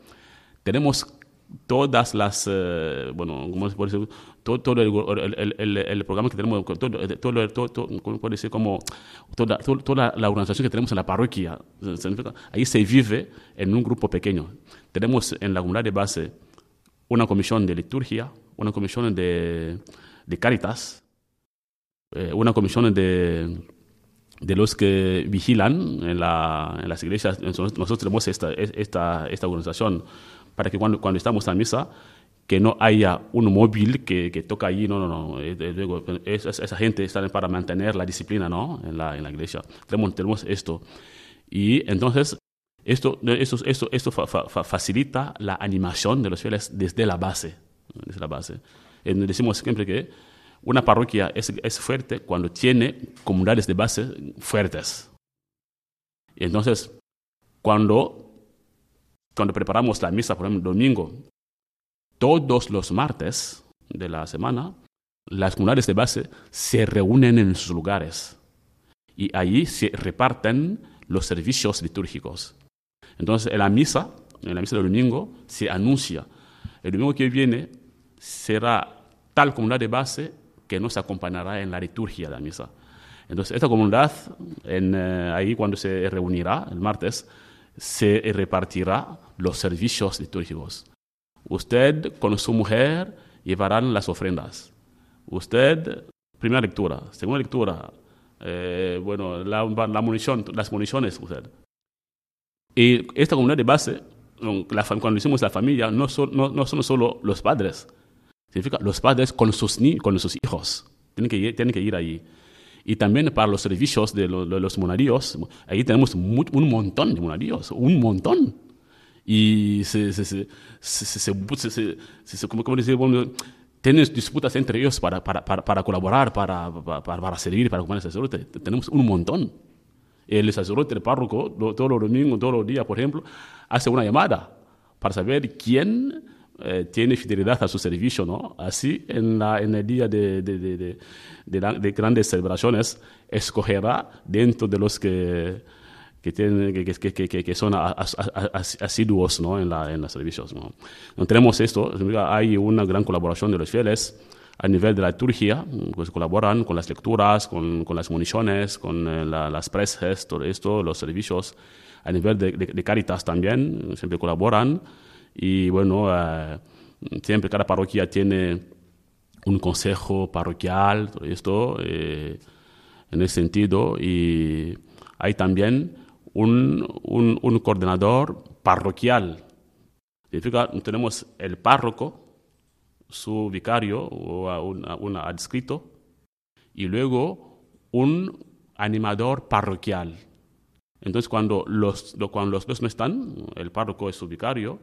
tenemos todas las, eh, bueno, ¿cómo se puede decir? Todo, todo el, el, el, el, programa que tenemos, todo, todo, todo, todo ¿cómo puede decir? Como toda, toda, la organización que tenemos en la parroquia, ahí se vive en un grupo pequeño. Tenemos en la comunidad de base una comisión de liturgia, una comisión de, de caritas, eh, una comisión de, de, los que vigilan en, la, en, las iglesias. Nosotros tenemos esta, esta, esta organización para que cuando, cuando estamos en misa, que no haya un móvil que, que toca allí, no, no, no. Luego, esa, gente está para mantener la disciplina ¿no? en, la, en la iglesia. Tenemos, tenemos esto. Y entonces esto, esto, esto, esto fa, fa, facilita la animación de los fieles desde la base. Desde la base. Decimos siempre que una parroquia es, es, fuerte cuando tiene comunidades de base fuertes. Entonces, cuando, cuando preparamos la misa, por ejemplo, domingo, todos los martes de la semana, las comunidades de base se reúnen en sus lugares y allí se reparten los servicios litúrgicos. Entonces, en la misa, en la misa del domingo, se anuncia, el domingo que viene será tal comunidad de base que nos acompañará en la liturgia de la misa. Entonces, esta comunidad, en, eh, ahí cuando se reunirá el martes, se repartirá los servicios litúrgicos. Usted con su mujer llevarán las ofrendas. Usted, primera lectura. Segunda lectura, eh, bueno, la, la las municiones, usted. Y esta comunidad de base, cuando decimos la familia, no son solo los padres, significa los padres con sus, con sus hijos, tienen que, tienen que ir allí. Y también para los servicios de, lo, de los monarios, ahí tenemos un montón de monarios, un montón. Y se, se, como, como decir, bueno, tienen disputas entre ellos para, colaborar, para, servir, para comer el sacerdote. Tenemos un montón el sacerdote, el párroco, todos los domingos, todos los días, por ejemplo, hace una llamada para saber quién eh, tiene fidelidad a su servicio, ¿no? Así, en, la, en el día de, de, de, de, grandes celebraciones, escogerá dentro de los que, que, tienen, que, que, que, son as, as, asiduos ¿no? en, la, en los servicios. ¿no? no tenemos esto, hay una gran colaboración de los fieles a nivel de la liturgia, pues colaboran con las lecturas, con, con las municiones, con eh, la, las preces, todo esto, los servicios. A nivel de, de, de, Caritas también, siempre colaboran. Y bueno, eh, Siempre cada parroquia tiene un consejo parroquial, todo esto, eh, en ese sentido. Y hay también un, un, un coordinador parroquial. Significa, tenemos el párroco, su vicario o un, un adscrito, y luego un animador parroquial. Entonces, cuando los, cuando los dos no están, el párroco es su vicario,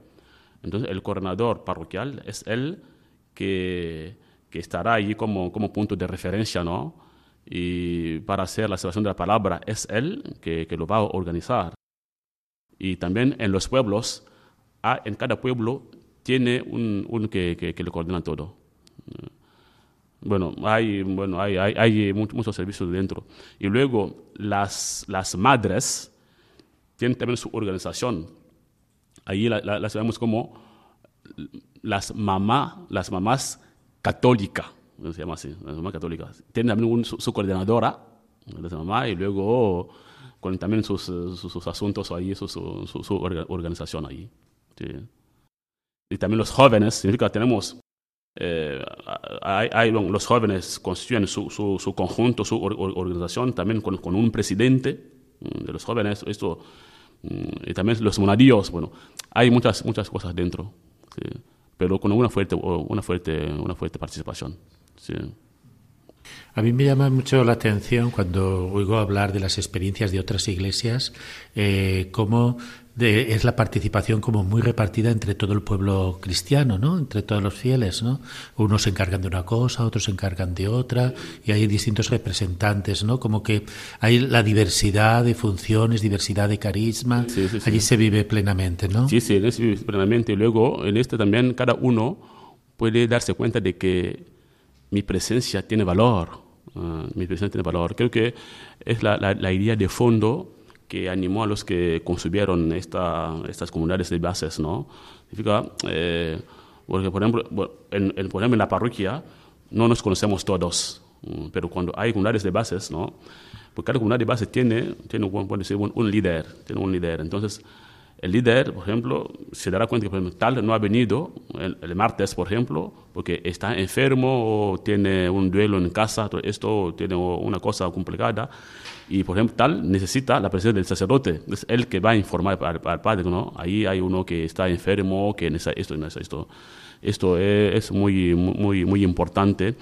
entonces el coordinador parroquial es él que, que estará ahí como, como punto de referencia, ¿no? Y para hacer la celebración de la palabra es él que, que lo va a organizar. Y también en los pueblos, en cada pueblo tiene un, un que, que, lo coordina todo. Bueno, hay, bueno, hay, hay, hay muchos servicios dentro. Y luego las, las madres tienen también su organización. Ahí las la, la vemos como las, mamá, las mamás católicas, se llama así, las mamás católicas. Tienen también un, su, su, coordinadora, de mamá, y luego con también sus, sus, asuntos ahí, su, su, organización ahí. Y también los jóvenes, significa tenemos eh, hay, hay, los jóvenes constituyen su conjunto, su or, organización también con, con, un presidente de los jóvenes, esto, y también los monadíos, bueno, hay muchas, muchas cosas dentro, pero con una fuerte, una fuerte, una fuerte participación. A mí me llama mucho la atención cuando oigo hablar de las experiencias de otras iglesias, eh, cómo de, es la participación como muy repartida entre todo el pueblo cristiano, ¿no? Entre todos los fieles, ¿no? Unos se encargan de una cosa, otros se encargan de otra, y hay distintos representantes, ¿no? Como que hay la diversidad de funciones, diversidad de carisma, sí, sí, allí sí. se vive plenamente, ¿no? Sí, sí, se vive plenamente. Y luego, en esto también, cada uno puede darse cuenta de que mi presencia tiene valor, uh, mi presencia tiene valor. Creo que es la, la, la idea de fondo que animó a los que concibieron esta, estas comunidades de bases, ¿no? Significa, eh, porque por ejemplo, en, en, por ejemplo, en la parroquia no nos conocemos todos, pero cuando hay comunidades de bases, ¿no? Porque cada comunidad de bases tiene, tiene puede ser un, un, líder, tiene un líder. Entonces, el líder, por ejemplo, se dará cuenta que por ejemplo, tal no ha venido el, el, martes, por ejemplo, porque está enfermo o tiene un duelo en casa, todo esto tiene una cosa complicada y por ejemplo tal necesita la presencia del sacerdote. Es él que va a informar al, al, padre no ahí hay uno que está enfermo que necesita esto necesita esto. Esto es, muy muy muy importante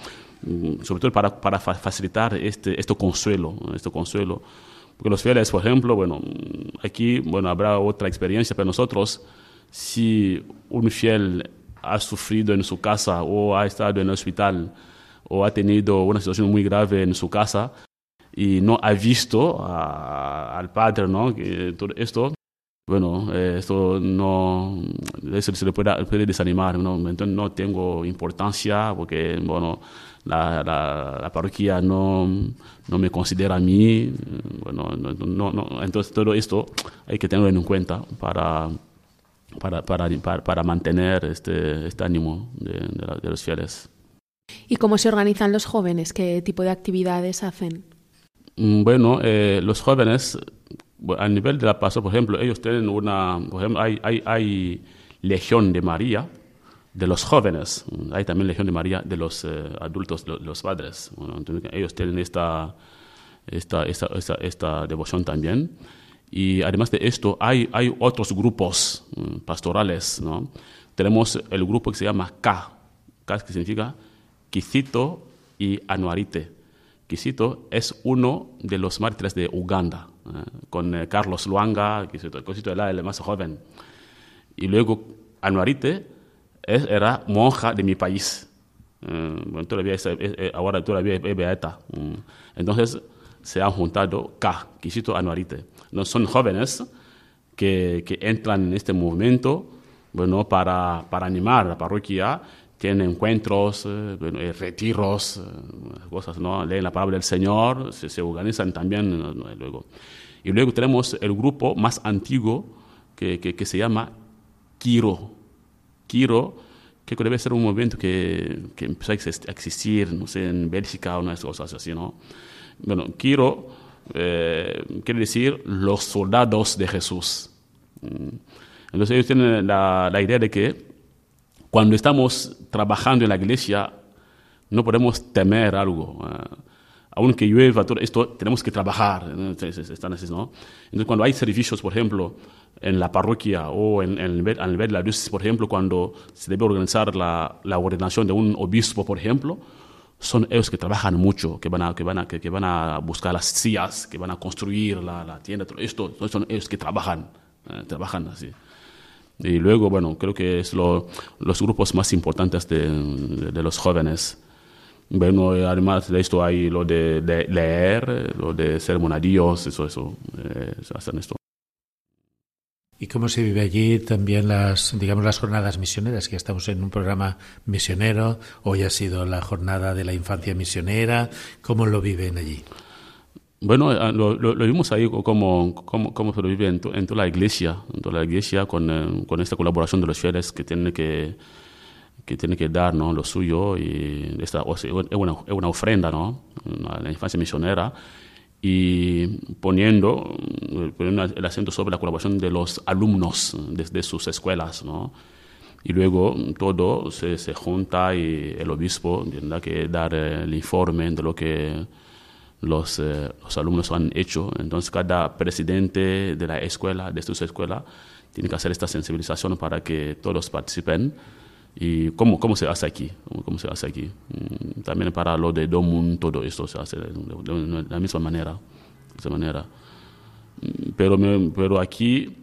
sobre todo para, para facilitar este este consuelo este consuelo. Porque los fieles por ejemplo bueno aquí bueno habrá otra experiencia para nosotros si un fiel ha sufrido en su casa o ha estado en el hospital o ha tenido una situación muy grave en su casa y no ha visto a, al padre, ¿no? Que todo esto, bueno, eh, esto no, eso se le puede, puede desanimar, ¿no? Entonces no tengo importancia porque, bueno, la, la, la, parroquia no, no me considera a mí, bueno, no, no, no, entonces todo esto hay que tenerlo en cuenta para, para, para, para, mantener este, este ánimo de, de, la, de los fieles. ¿Y cómo se organizan los jóvenes? ¿Qué tipo de actividades hacen? Bueno, eh, los jóvenes, a nivel de la paso, por ejemplo, ellos tienen una, por ejemplo, hay, hay, Legión de María de los jóvenes, hay también Legión de María de los eh, adultos, los, los padres. Ellos tienen esta, esta, esta, esta, devoción también. Y además de esto, hay, hay otros grupos um, pastorales. ¿no? Tenemos el grupo que se llama K, K que significa Quicito y Anuarite. Quisito es uno de los mártires de Uganda, eh, con eh, Carlos Luanga, Quisito, Quisito era el más joven. Y luego Anuarite era monja de mi país. Eh, bueno, todavía es, ahora todavía es beata. Mm. Entonces se han juntado K, Quisito Anuarite. No, son jóvenes que, que entran en este movimiento bueno, para, para animar a la parroquia tienen encuentros, eh, retiros, eh, cosas, ¿no? Leen la palabra del Señor, se, se organizan también ¿no? luego. Y luego tenemos el grupo más antiguo que, que, que se llama Kiro. Kiro, que debe ser un movimiento que, que empezó a existir, no sé, en Bélgica o unas cosas así, ¿no? Bueno, Kiro eh, quiere decir los soldados de Jesús. Mm. Entonces ellos tienen la, la idea de que cuando estamos trabajando en la iglesia, no podemos temer algo. Aunque llueva, todo esto tenemos que trabajar. Entonces, Entonces, cuando hay servicios, por ejemplo, en la parroquia o en, en el, nivel de la diócesis, por ejemplo, cuando se debe organizar la, la, ordenación de un obispo, por ejemplo, son ellos que trabajan mucho, que van a, buscar las sillas, que van a construir la, tienda, todo esto, son ellos que trabajan, trabajan así. Y luego, bueno, creo que es lo, los grupos más importantes de, de, los jóvenes. Bueno, además de esto hay lo de, de leer, lo de ser monadillos, eso, eso, eh, hacen esto. ¿Y cómo se vive allí también las, digamos, las jornadas misioneras? Que estamos en un programa misionero, hoy ha sido la jornada de la infancia misionera, ¿cómo lo viven allí? Bueno, eh, lo, lo, lo vimos ahí como, como, como se lo vive en, to, en, toda la iglesia, en toda la iglesia con, eh, con esta colaboración de los fieles que tienen que que tiene que dar ¿no? lo suyo y esta es una, es una ofrenda ¿no? a la infancia misionera y poniendo, poniendo, el acento sobre la colaboración de los alumnos desde sus escuelas. ¿no? Y luego todo se, se, junta y el obispo tendrá que dar el informe de lo que los, eh, los alumnos han hecho. Entonces cada presidente de la escuela, de su escuela, tiene que hacer esta sensibilización para que todos participen y cómo, cómo se hace aquí, cómo se hace aquí. Mm, también para lo de Domun, todo esto se hace de, la misma manera. De esa manera. Mm, pero, pero aquí,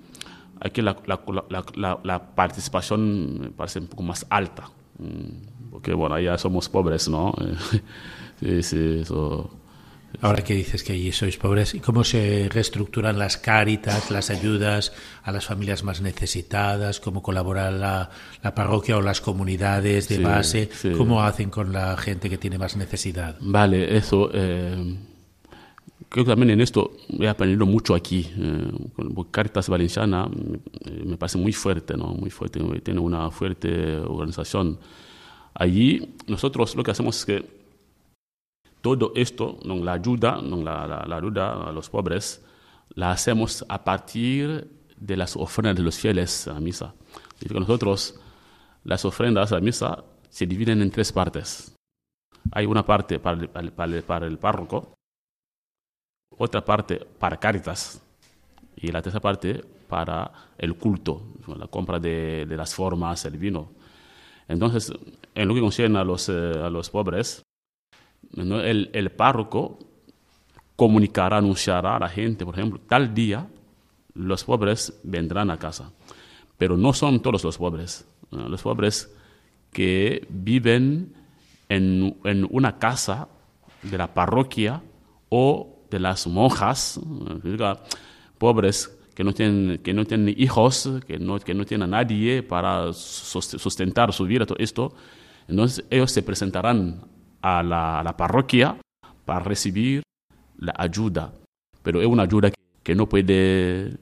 aquí la, la, la, la, participación me parece un poco más alta, mm, porque bueno, ya somos pobres, ¿no? *laughs* sí, sí, eso Ahora que dices que allí sois pobres, ¿y cómo se reestructuran las cáritas, las ayudas a las familias más necesitadas? ¿Cómo colabora la, la parroquia o las comunidades de sí, base? Sí. ¿Cómo hacen con la gente que tiene más necesidad? Vale, eso. Eh, creo que también en esto he aprendido mucho aquí. Eh, Caritas Valenciana eh, me parece muy fuerte, ¿no? Muy fuerte, tiene una fuerte organización. Allí nosotros lo que hacemos es que todo esto, la ayuda, la, la, la, ayuda a los pobres, la hacemos a partir de las ofrendas de los fieles a misa. Nosotros, las ofrendas a misa se dividen en tres partes. Hay una parte para el, para párroco, otra parte para Cáritas y la tercera parte para el culto, la compra de, las formas, el vino. Entonces, en lo que concierne a los, eh, a los pobres. El, el, párroco comunicará, anunciará a la gente, por ejemplo, tal día los pobres vendrán a casa. Pero no son todos los pobres. Los pobres que viven en, en, una casa de la parroquia o de las monjas, pobres que no tienen, que no tienen hijos, que no, que no tienen a nadie para sustentar su vida, todo esto. Entonces ellos se presentarán a la, a la parroquia para recibir la ayuda, pero es una ayuda que, no puede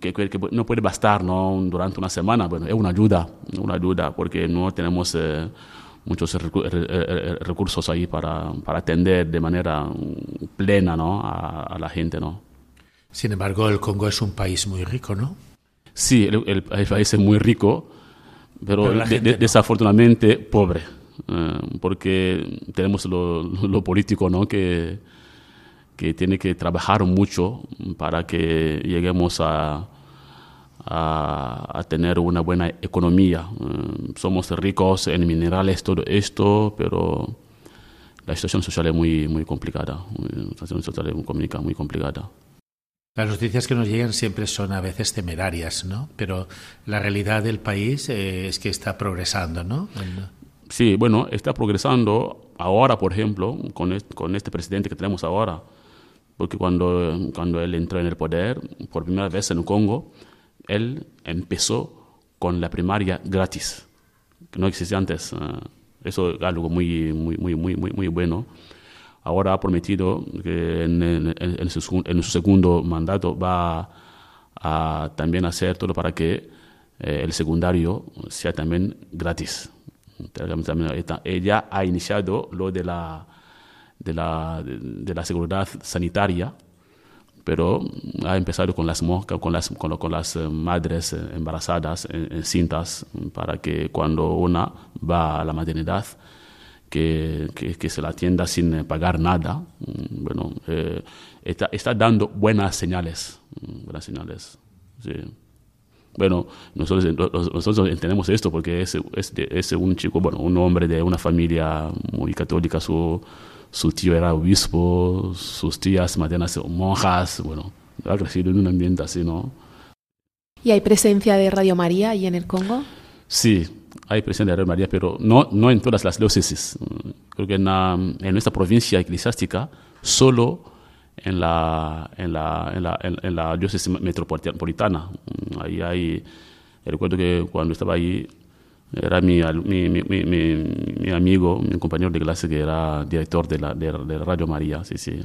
que, que, que, no puede bastar ¿no? durante una semana. Bueno, es una ayuda, una ayuda porque no tenemos eh, muchos recursos ahí para, para, atender de manera plena ¿no? a, a, la gente. ¿no? Sin embargo, el Congo es un país muy rico, ¿no? Sí, el, el, el país es muy rico, pero, pero de, no. desafortunadamente pobre. Eh, porque tenemos lo, *laughs* lo, político, ¿no? Que, que tiene que trabajar mucho para que lleguemos a, a, a tener una buena economía. Eh, somos ricos en minerales, todo esto, pero la situación social es muy, muy complicada. La situación social es muy, muy complicada. Las noticias que nos llegan siempre son a veces temerarias, ¿no? Pero la realidad del país eh, es que está progresando, ¿no? Sí, bueno, está progresando ahora, por ejemplo, con este, presidente que tenemos ahora, porque cuando, cuando él entró en el poder, por primera vez en Congo, él empezó con la primaria gratis, que no existía antes. Eso es algo muy, muy, muy, muy, muy, bueno. Ahora ha prometido que en, su, en su, segundo mandato va a también hacer todo para que eh, el secundario sea también gratis ella ha iniciado lo de la, de la, de la seguridad sanitaria, pero ha empezado con las moscas, con las, con, con las eh, madres eh, embarazadas en, cintas, para que cuando una va a la maternidad, que, que, se la atienda sin pagar nada. Mm, bueno, eh, está, está, dando buenas señales. Mm, buenas señales. Sí. Bueno, nosotros, nosotros entendemos esto porque es, es, es, un chico, bueno, un hombre de una familia muy católica, su, su tío era obispo, sus tías maternas monjas, bueno, ha crecido en un ambiente así, ¿no? ¿Y hay presencia de Radio María ahí en el Congo? Sí, hay presencia de Radio María, pero no, no en todas las diócesis. Creo que en, en nuestra provincia eclesiástica, solo en la, en la, en la, en, la diócesis metropolitana. Ahí hay, recuerdo que cuando estaba ahí, era mi, mi, mi, mi, amigo, mi compañero de clase que era director de, la, de, Radio María, sí, sí,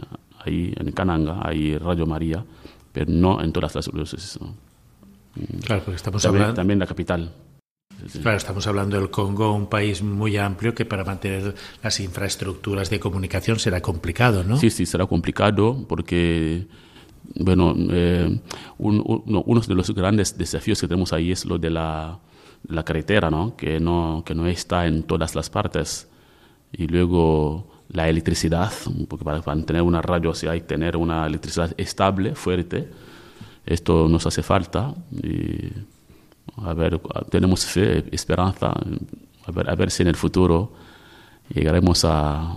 ahí en Cananga, hay Radio María, pero no en todas las diócesis. Claro, porque estamos también, hablando... También en la capital. Claro, estamos hablando del Congo, un país muy amplio que para mantener las infraestructuras de comunicación será complicado, ¿no? Sí, sí, será complicado porque, bueno, eh, uno de los grandes desafíos que tenemos ahí es lo de la la carretera, ¿no? Que, no, que no está en todas las partes. Y luego la electricidad, porque para, tener una radio si hay que tener una electricidad estable, fuerte. Esto nos hace falta y a ver, tenemos fe, esperanza, a ver, a ver si en el futuro llegaremos a,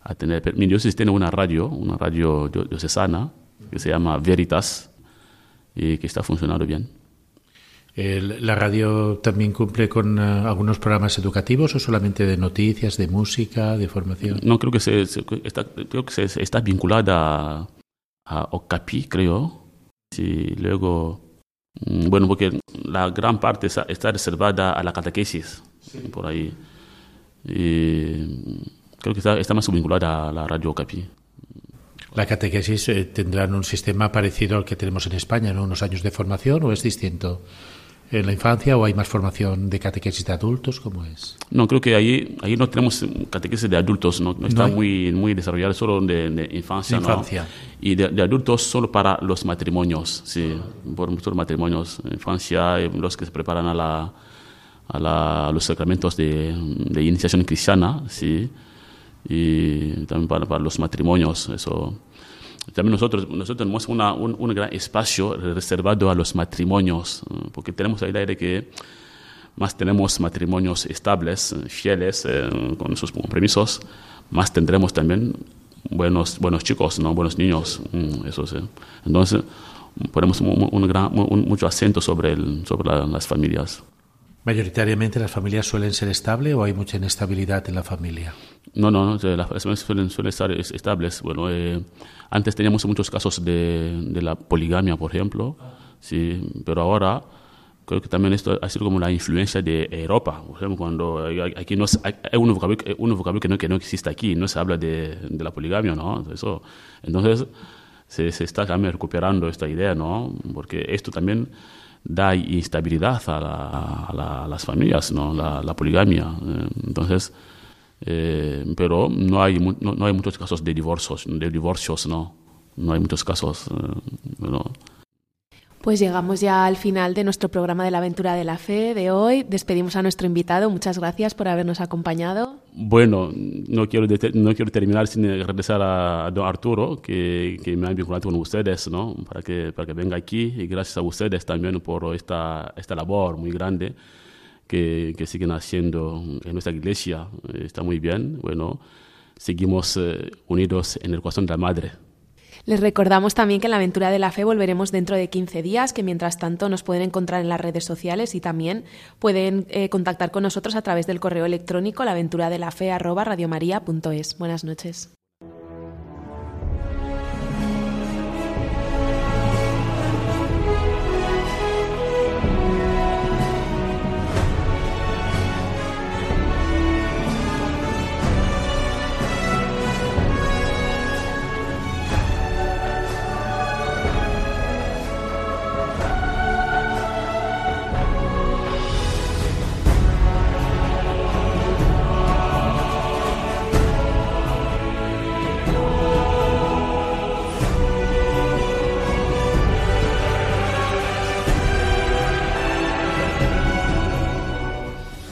a tener... Diócesis tiene una radio, una radio diocesana que se llama Veritas y que está funcionando bien. ¿La radio también cumple con eh, algunos programas educativos o solamente de noticias, de música, de formación? No, creo que, se, está, creo que se, está vinculada a, Ocapi, creo. Sí, luego, bueno, porque la gran parte está, reservada a la catequesis, por ahí. Y creo que está, está más vinculada a la radio Ocapi. La catequesis eh, tendrán un sistema parecido al que tenemos en España, ¿no? Unos años de formación o es distinto en la infancia o hay más formación de catequesis de adultos? ¿Cómo es? No, creo que ahí, ahí no tenemos catequesis de adultos, no, está muy, muy desarrollado solo de, infancia. infancia. Y de, adultos solo para los matrimonios, sí, por muchos matrimonios. Infancia, eh, los que se preparan a, la, a, la, los sacramentos de, de, iniciación cristiana, sí, y también para, para los matrimonios, eso también nosotros, nosotros tenemos un, un, gran espacio reservado a los matrimonios, porque tenemos la idea de que más tenemos matrimonios estables, fieles, eh, con sus compromisos, más tendremos también buenos, buenos chicos, ¿no? buenos niños. Mm. Entonces, ponemos un, gran, mucho acento sobre, el, sobre las familias. ¿Mayoritariamente las familias suelen ser estables o hay mucha inestabilidad en la familia? No, no, las familias suelen, suelen estar estables. Bueno, eh, antes teníamos muchos casos de, de, la poligamia, por ejemplo, sí, pero ahora creo que también esto ha sido como la influencia de Europa. Por ejemplo, cuando aquí no hay un vocabulario, un vocabulario que, no, que no existe aquí, no se habla de, de la poligamia, ¿no? Eso, entonces se, se está también recuperando esta idea, ¿no? Porque esto también da instabilidad a, las familias, ¿no? la, poligamia. Eh, entonces, eh, pero no hay, no, hay muchos casos de divorcios, de divorcios ¿no? No hay muchos casos. Eh, pues llegamos ya al final de nuestro programa de la aventura de la fe de hoy. Despedimos a nuestro invitado. Muchas gracias por habernos acompañado. Bueno, no quiero, no quiero terminar sin regresar a don Arturo, que, que, me ha vinculado con ustedes, ¿no? Para que, para que venga aquí. Y gracias a ustedes también por esta, esta labor muy grande que, que siguen haciendo en nuestra iglesia. Está muy bien. Bueno, seguimos eh, unidos en el corazón de la Madre. Les recordamos también que en la aventura de la fe volveremos dentro de 15 días, que mientras tanto nos pueden encontrar en las redes sociales y también pueden eh, contactar con nosotros a través del correo electrónico laventuradelafe@radiomaria.es. Buenas noches.